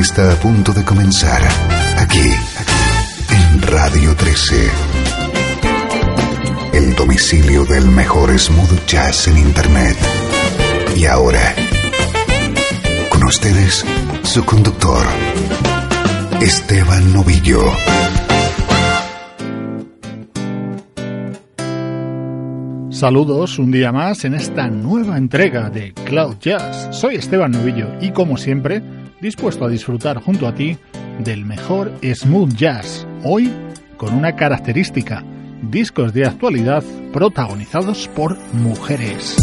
Está a punto de comenzar aquí en Radio 13. El domicilio del mejor smooth jazz en Internet. Y ahora, con ustedes, su conductor, Esteban Novillo. Saludos un día más en esta nueva entrega de Cloud Jazz. Soy Esteban Novillo y como siempre, dispuesto a disfrutar junto a ti del mejor smooth jazz. Hoy con una característica, discos de actualidad protagonizados por mujeres.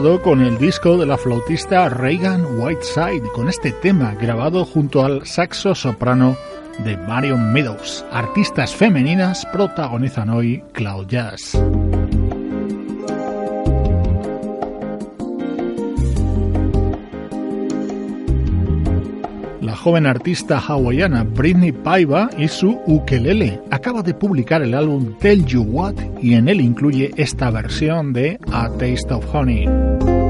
Con el disco de la flautista Reagan Whiteside, con este tema grabado junto al saxo soprano de Marion Meadows. Artistas femeninas protagonizan hoy Cloud Jazz. joven artista hawaiana Britney Paiva y su ukelele. Acaba de publicar el álbum Tell You What y en él incluye esta versión de A Taste of Honey.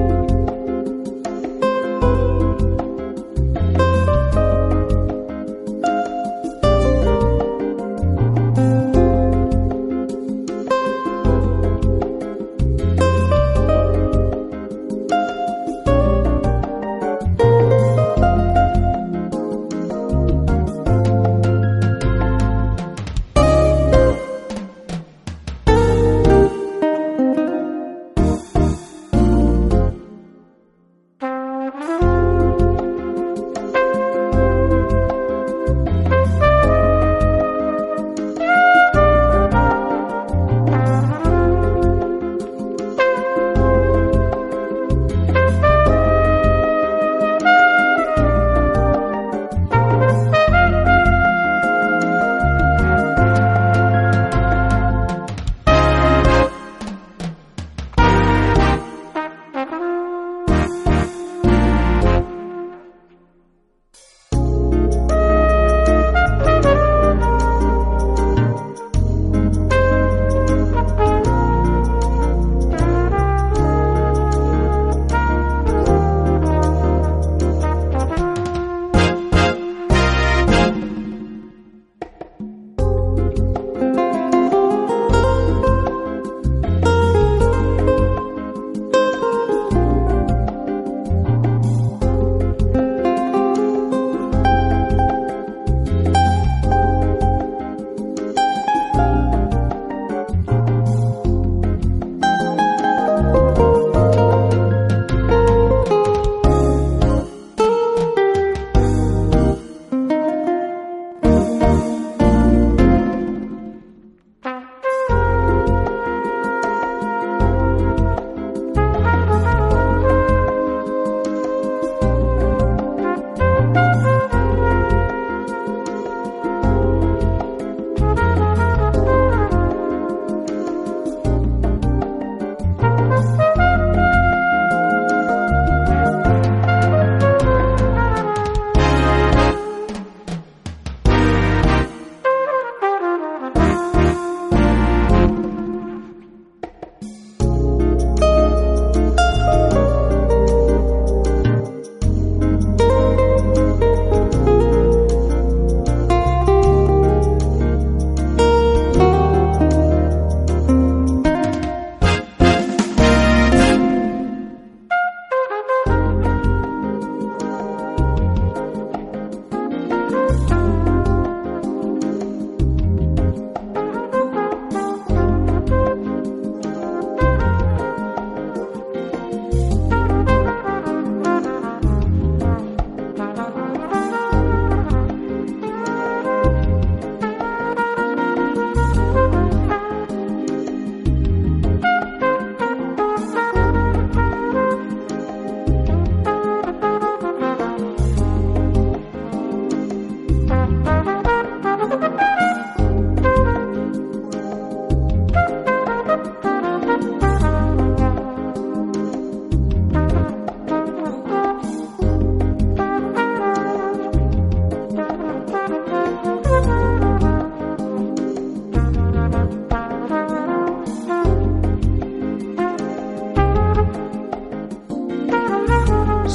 thank you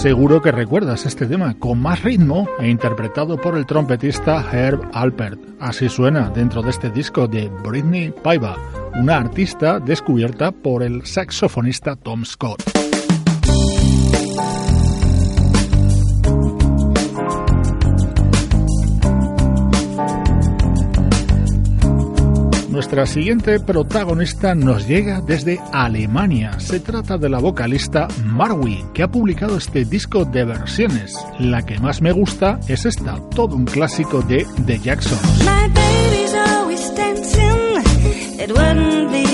Seguro que recuerdas este tema con más ritmo e interpretado por el trompetista Herb Alpert. Así suena dentro de este disco de Britney Paiva, una artista descubierta por el saxofonista Tom Scott. Nuestra siguiente protagonista nos llega desde Alemania. Se trata de la vocalista Marwi, que ha publicado este disco de versiones. La que más me gusta es esta, todo un clásico de The Jacksons. on the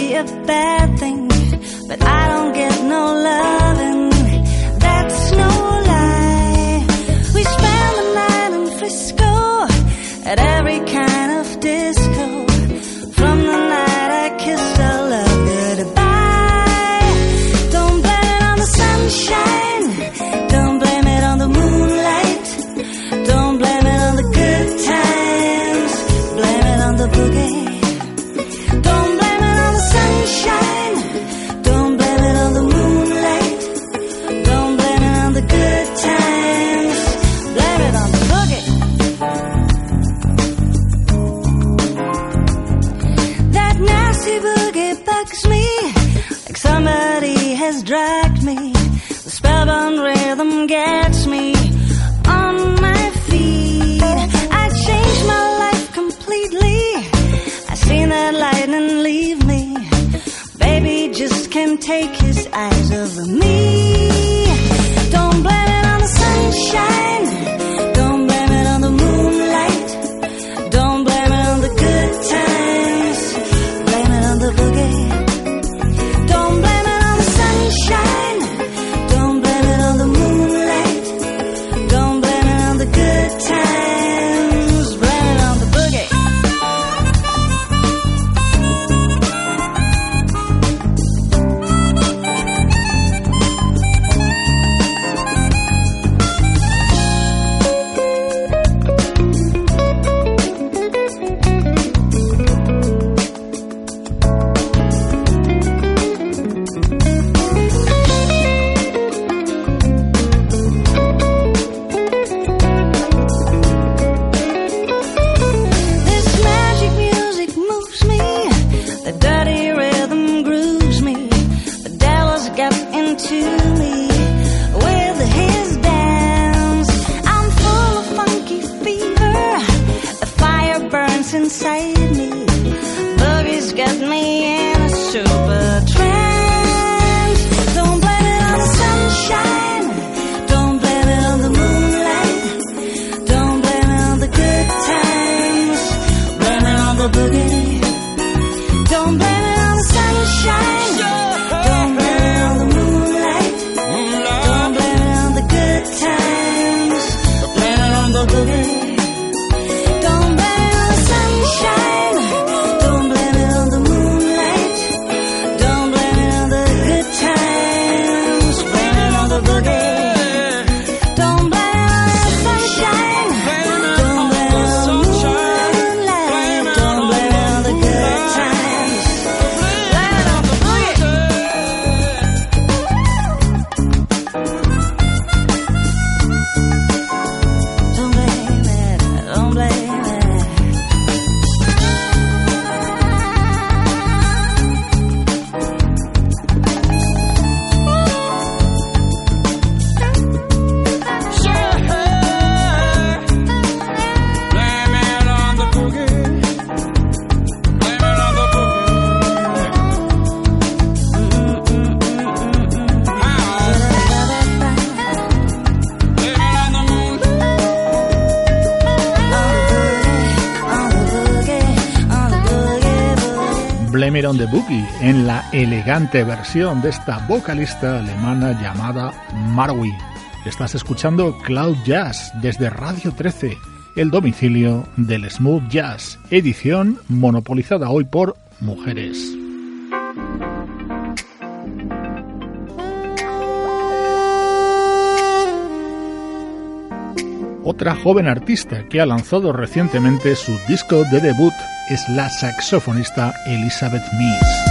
impossible get back me? Like somebody has dragged me. Boogie en la elegante versión de esta vocalista alemana llamada Marwi. Estás escuchando Cloud Jazz desde Radio 13, el domicilio del smooth jazz, edición monopolizada hoy por mujeres. Otra joven artista que ha lanzado recientemente su disco de debut es la saxofonista Elizabeth Mees.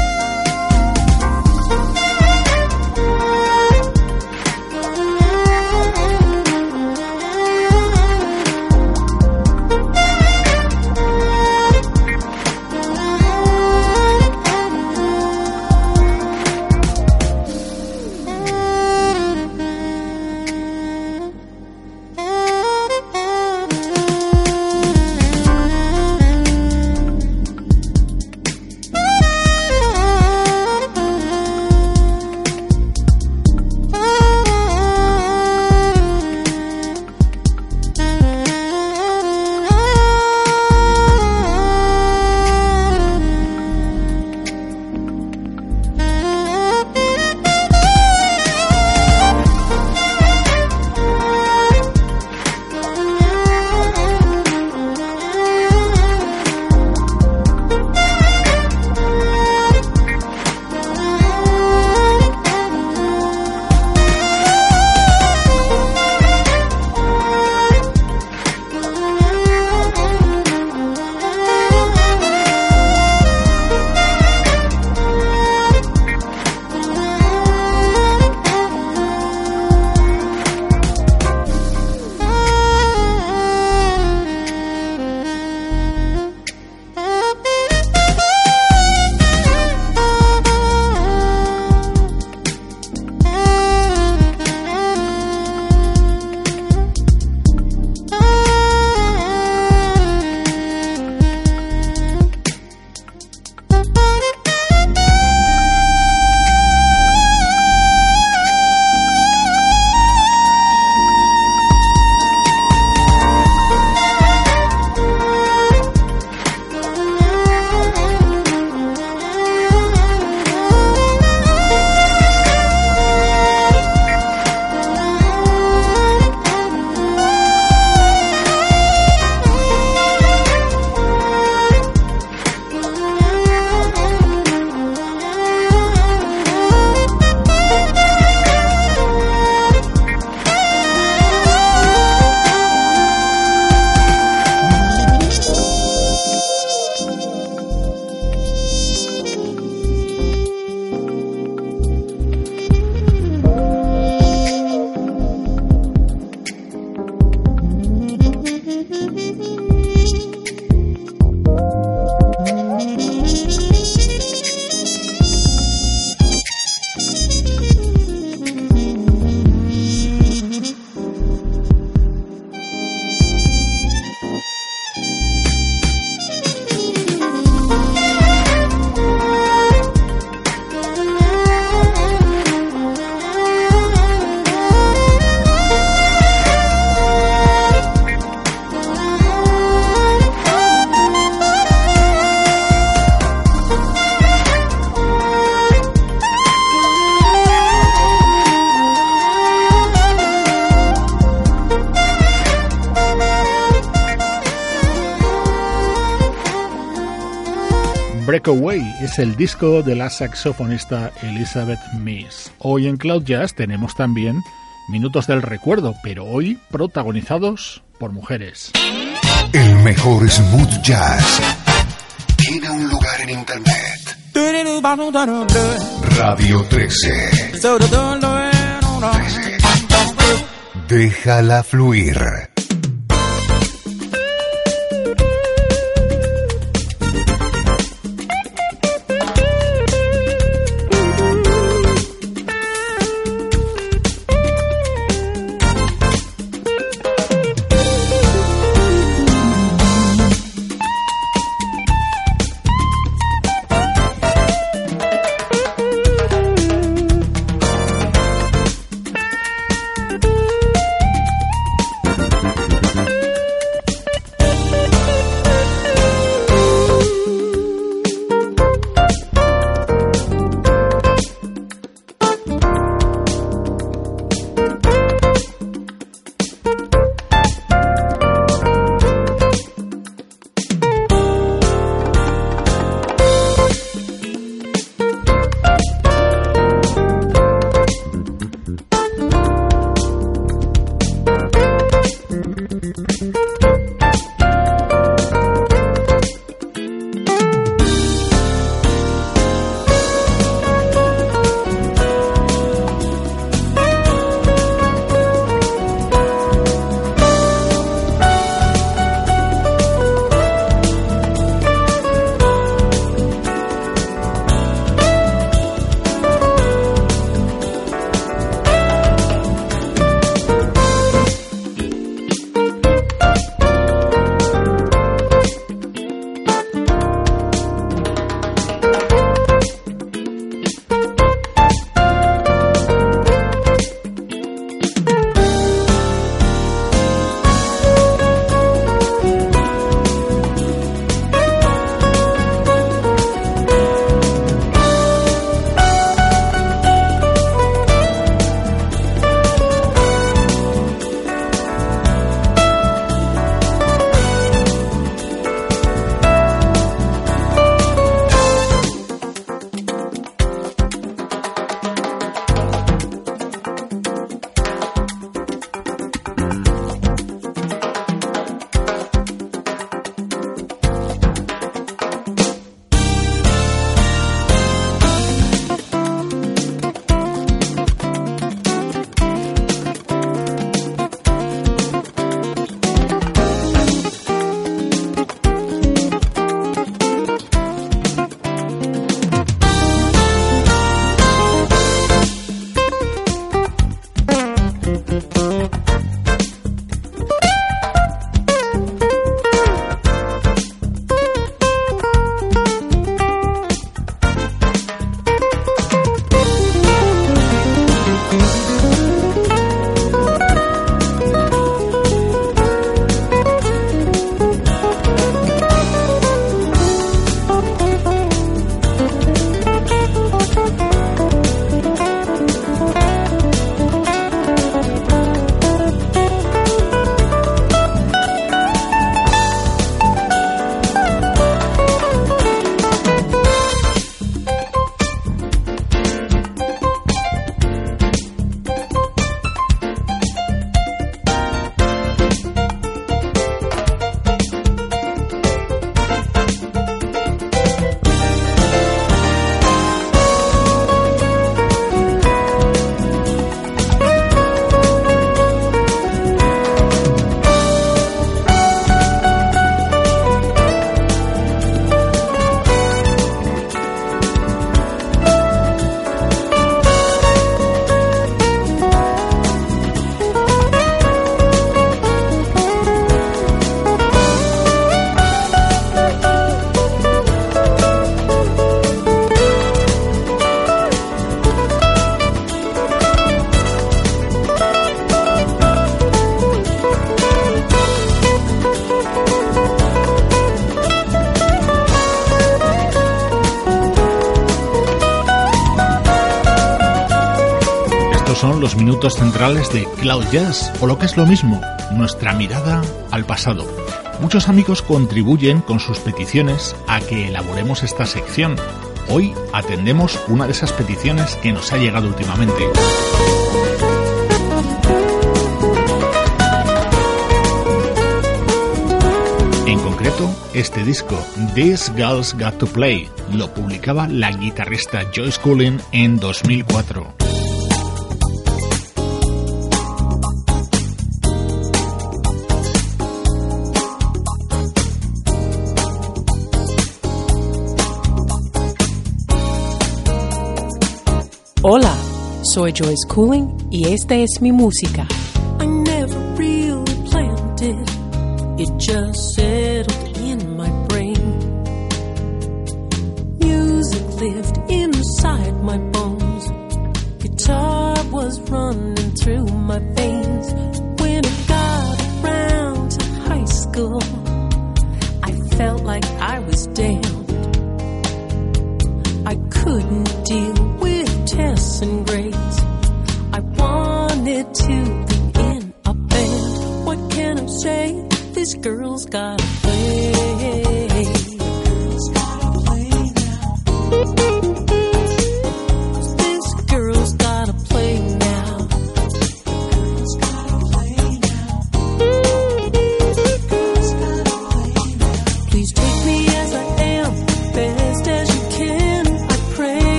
Es el disco de la saxofonista Elizabeth Miss. Hoy en Cloud Jazz tenemos también Minutos del Recuerdo, pero hoy protagonizados por mujeres. El mejor smooth jazz tiene un lugar en Internet. Radio 13. 13. Déjala fluir. Centrales de Cloud Jazz, o lo que es lo mismo, nuestra mirada al pasado. Muchos amigos contribuyen con sus peticiones a que elaboremos esta sección. Hoy atendemos una de esas peticiones que nos ha llegado últimamente. En concreto, este disco, These Girls Got to Play, lo publicaba la guitarrista Joyce Cullen en 2004. Soy Joyce Cooling y esta es mi música.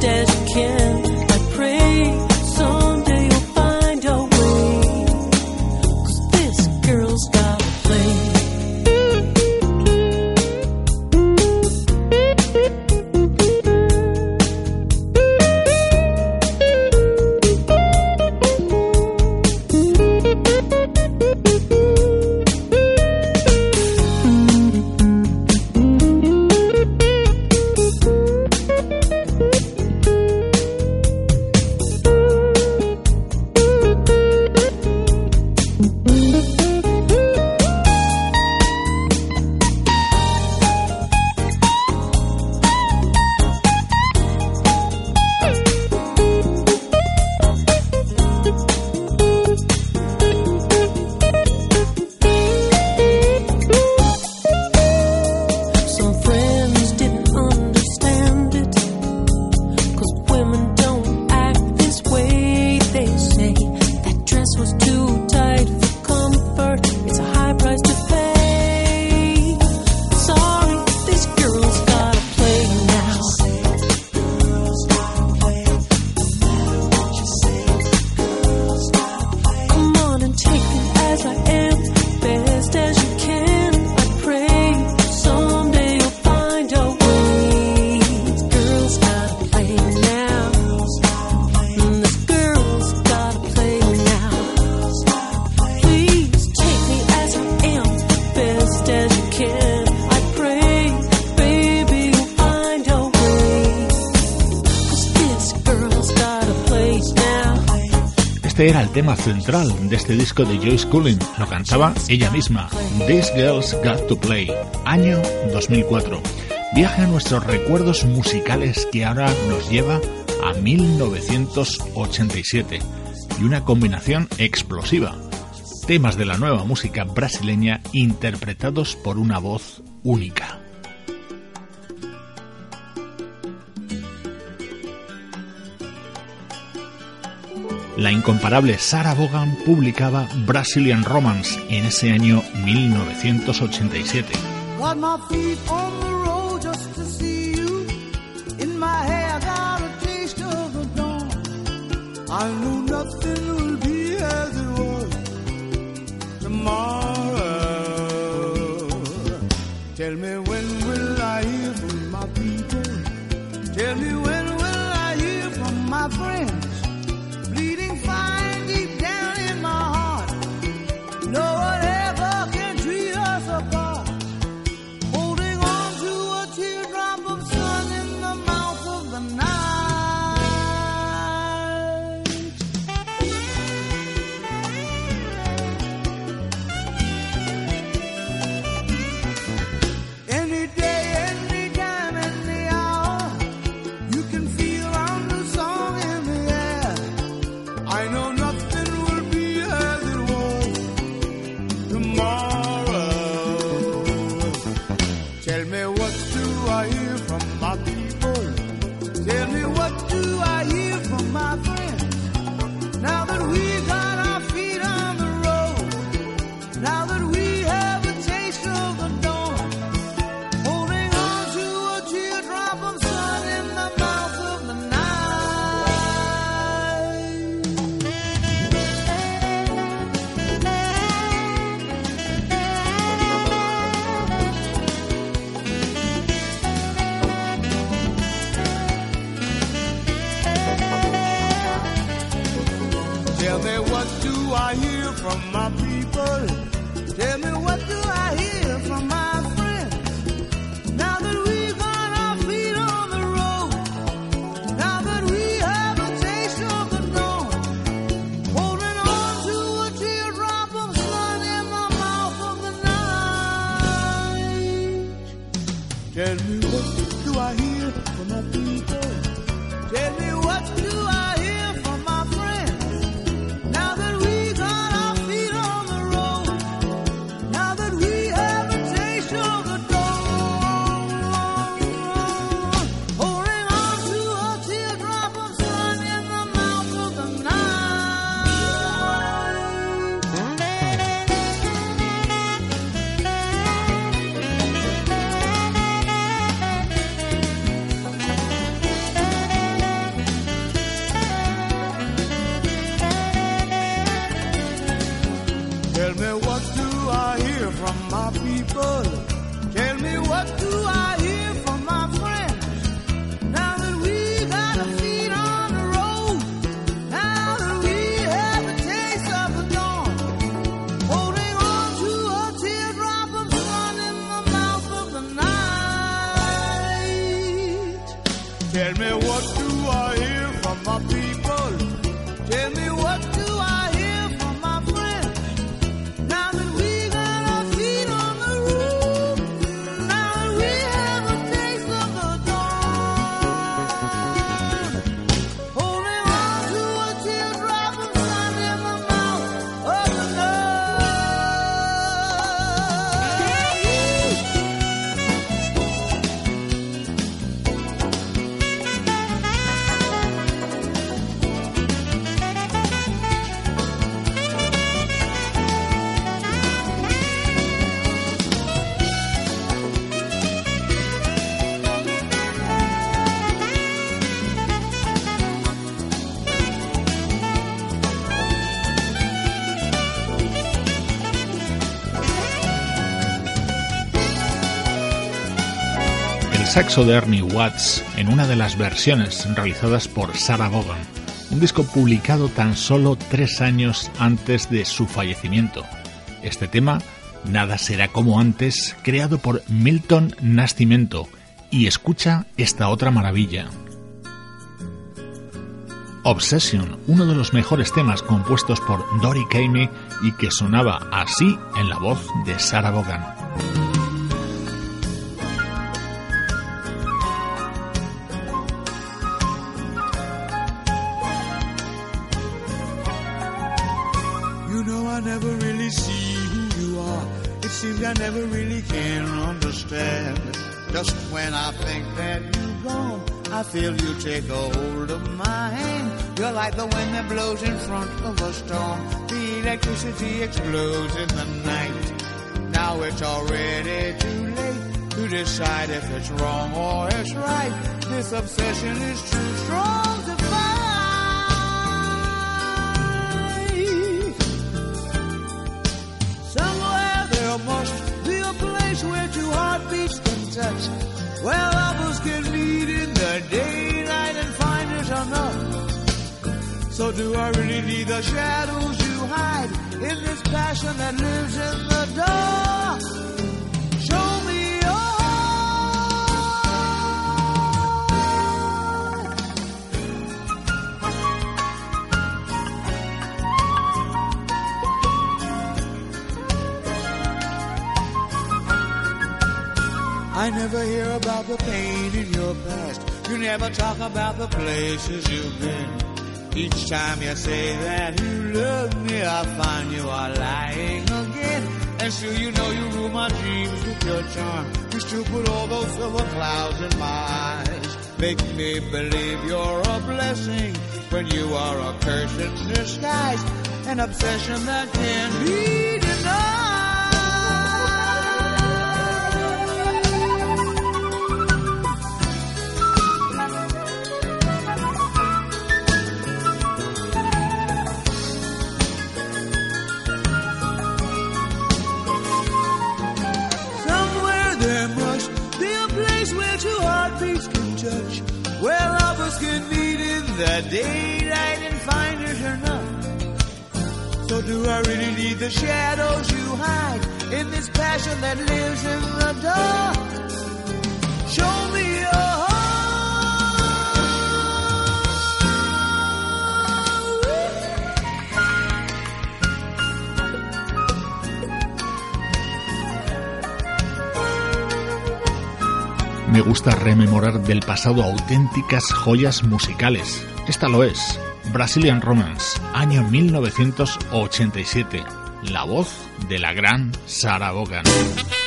stairs era el tema central de este disco de Joyce Cullen. Lo cantaba ella misma, These Girls Got to Play, año 2004. Viaja a nuestros recuerdos musicales que ahora nos lleva a 1987 y una combinación explosiva. Temas de la nueva música brasileña interpretados por una voz única. La incomparable Sarah Vaughan publicaba Brazilian Romance en ese año 1987. Tell me love. Tell me what do I hear from my people? Saxo de Ernie Watts en una de las versiones realizadas por Sarah Vaughan, un disco publicado tan solo tres años antes de su fallecimiento. Este tema, Nada será como antes, creado por Milton Nascimento, y escucha esta otra maravilla. Obsession, uno de los mejores temas compuestos por Dory Kamey y que sonaba así en la voz de Sarah Vaughan. Take a hold of hand. You're like the wind that blows in front of a storm. The electricity explodes in the night. Now it's already too late to decide if it's wrong or it's right. This obsession is too strong to fight. Somewhere there must be a place where two heartbeats can touch. Where So do I really need the shadows you hide in this passion that lives in the dark? Show me heart. I never hear about the pain in your past. You never talk about the places you've been. Each time you say that you love me, I find you are lying again. And still you know you rule my dreams with your charm. You still put all those silver clouds in my eyes. Make me believe you're a blessing when you are a curse in disguise. An obsession that can't be denied. The daylight and find it enough. So do I really need the shadows you hide in this passion that lives in the dark? Show me Gusta rememorar del pasado auténticas joyas musicales. Esta lo es, Brazilian Romance, año 1987. La voz de la gran Sarah Vaughan.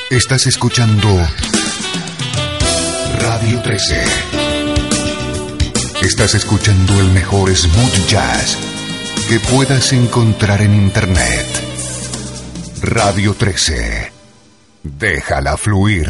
Estás escuchando Radio 13. Estás escuchando el mejor smooth jazz que puedas encontrar en Internet. Radio 13. Déjala fluir.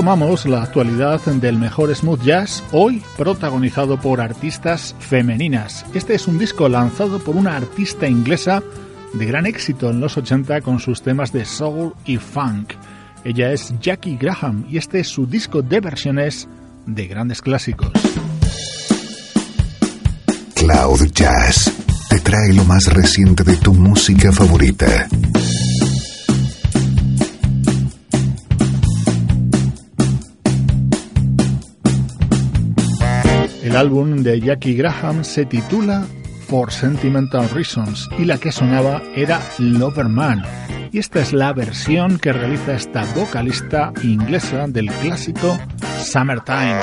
Tomamos la actualidad del mejor smooth jazz, hoy protagonizado por artistas femeninas. Este es un disco lanzado por una artista inglesa de gran éxito en los 80 con sus temas de soul y funk. Ella es Jackie Graham y este es su disco de versiones de grandes clásicos. Cloud Jazz te trae lo más reciente de tu música favorita. El álbum de Jackie Graham se titula For Sentimental Reasons y la que sonaba era Loverman. Y esta es la versión que realiza esta vocalista inglesa del clásico Summertime.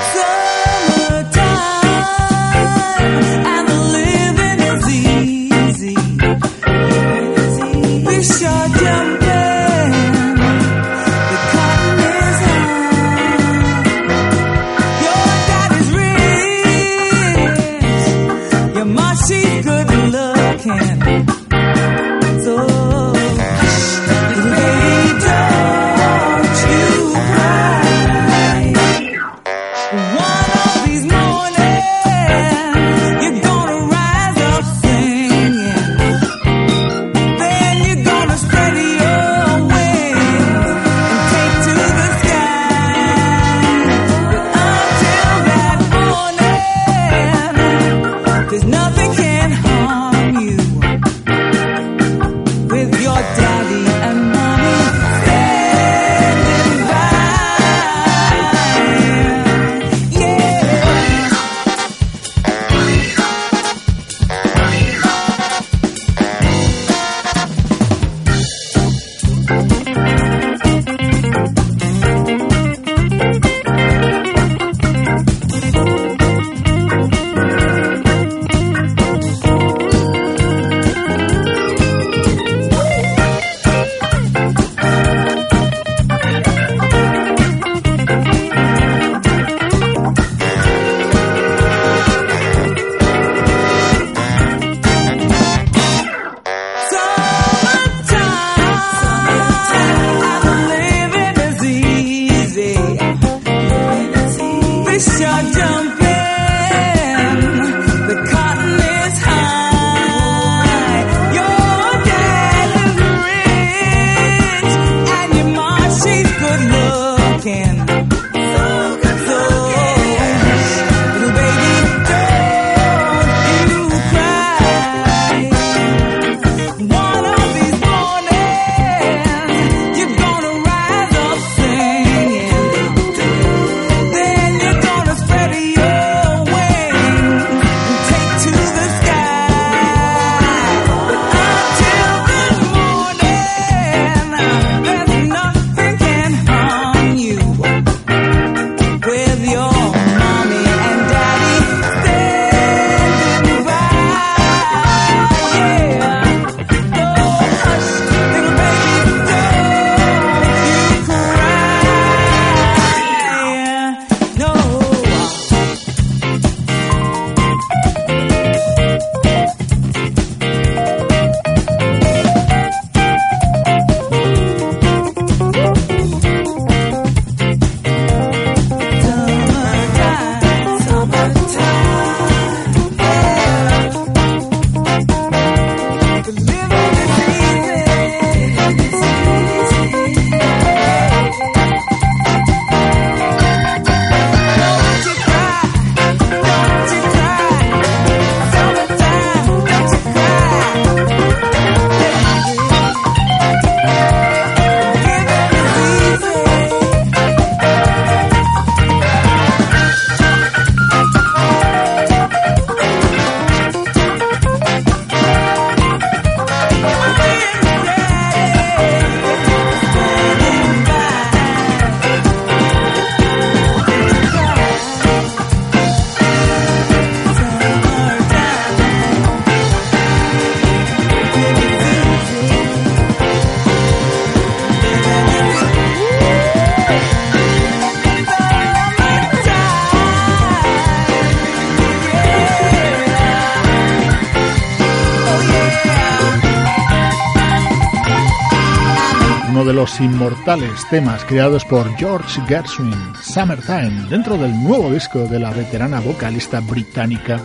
Inmortales temas creados por George Gershwin, Summertime, dentro del nuevo disco de la veterana vocalista británica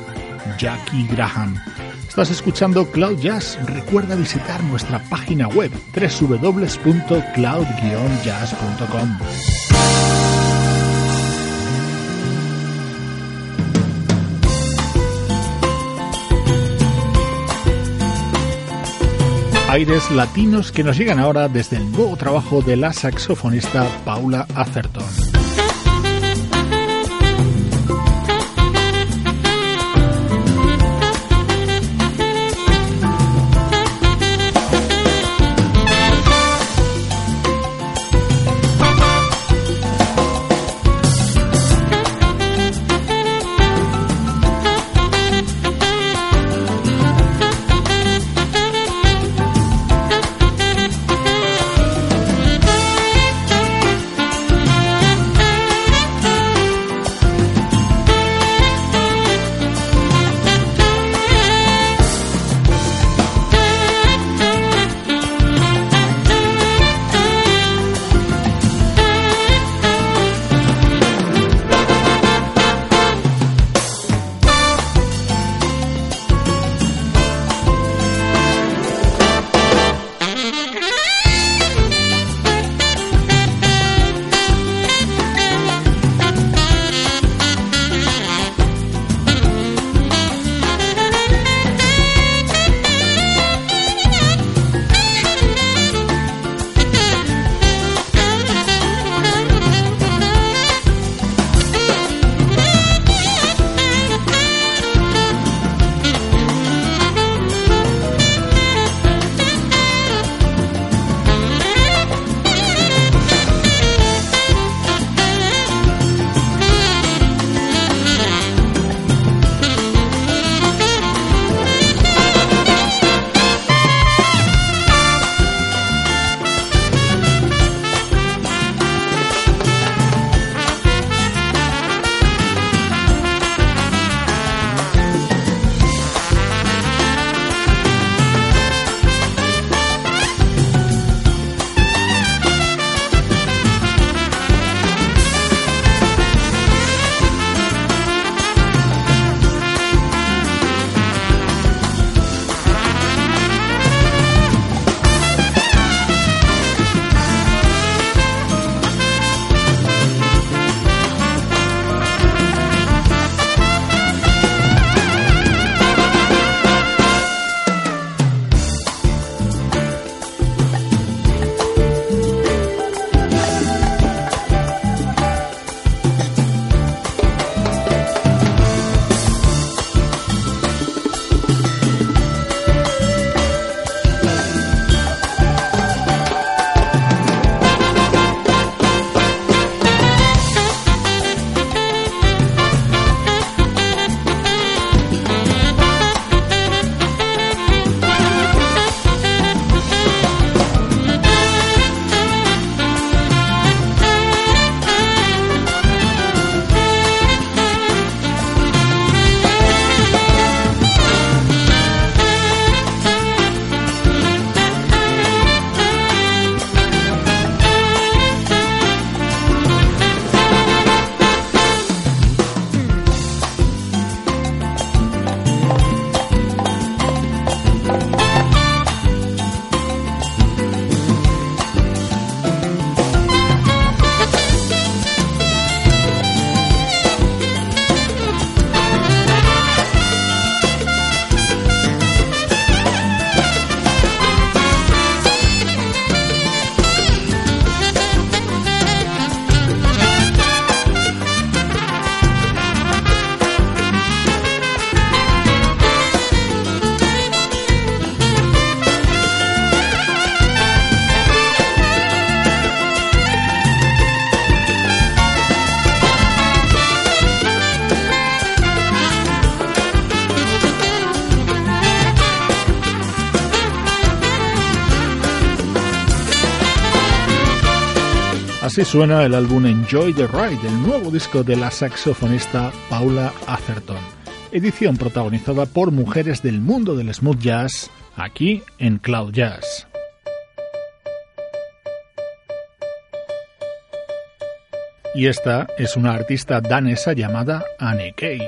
Jackie Graham. Estás escuchando Cloud Jazz. Recuerda visitar nuestra página web www.cloud-jazz.com. aires latinos que nos llegan ahora desde el nuevo trabajo de la saxofonista Paula Atherton. Así suena el álbum Enjoy the Ride, el nuevo disco de la saxofonista Paula Atherton. Edición protagonizada por mujeres del mundo del smooth jazz, aquí en Cloud Jazz. Y esta es una artista danesa llamada Anne Kay.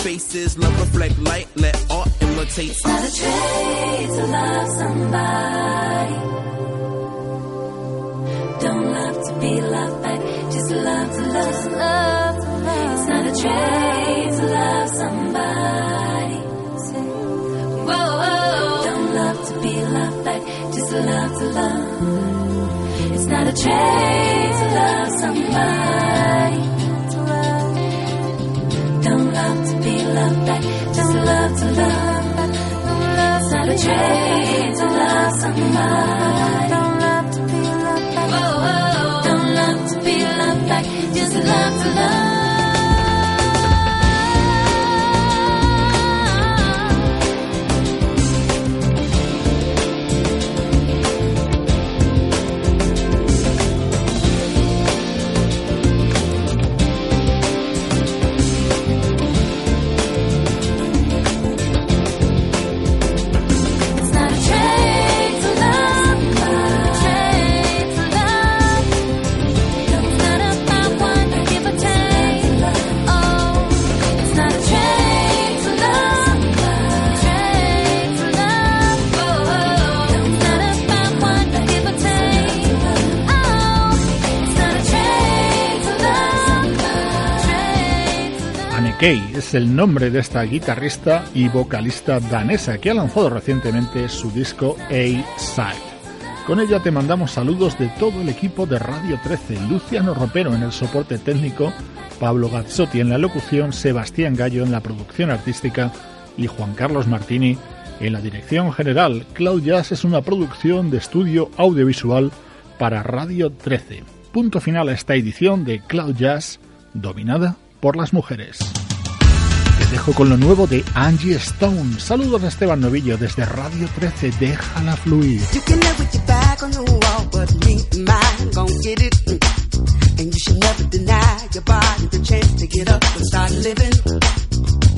Faces. Love reflect light, let art imitate. It's not a trait to love somebody. Don't love to be loved back, just love to love. It's not a trait to love somebody. Whoa, don't love to be loved back, just love to love. It's not a trait to love somebody. Es el nombre de esta guitarrista y vocalista danesa que ha lanzado recientemente su disco A-Side. Con ella te mandamos saludos de todo el equipo de Radio 13, Luciano Ropero en el soporte técnico, Pablo Gazzotti en la locución, Sebastián Gallo en la producción artística y Juan Carlos Martini en la dirección general. Cloud Jazz es una producción de estudio audiovisual para Radio 13. Punto final a esta edición de Cloud Jazz dominada por las mujeres. Dejo con lo nuevo de Angie Stone. Saludos a Esteban Novillo desde Radio 13. Déjala fluir.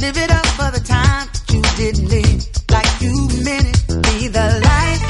Live it. Up for the time you didn't live like you meant it. Be the light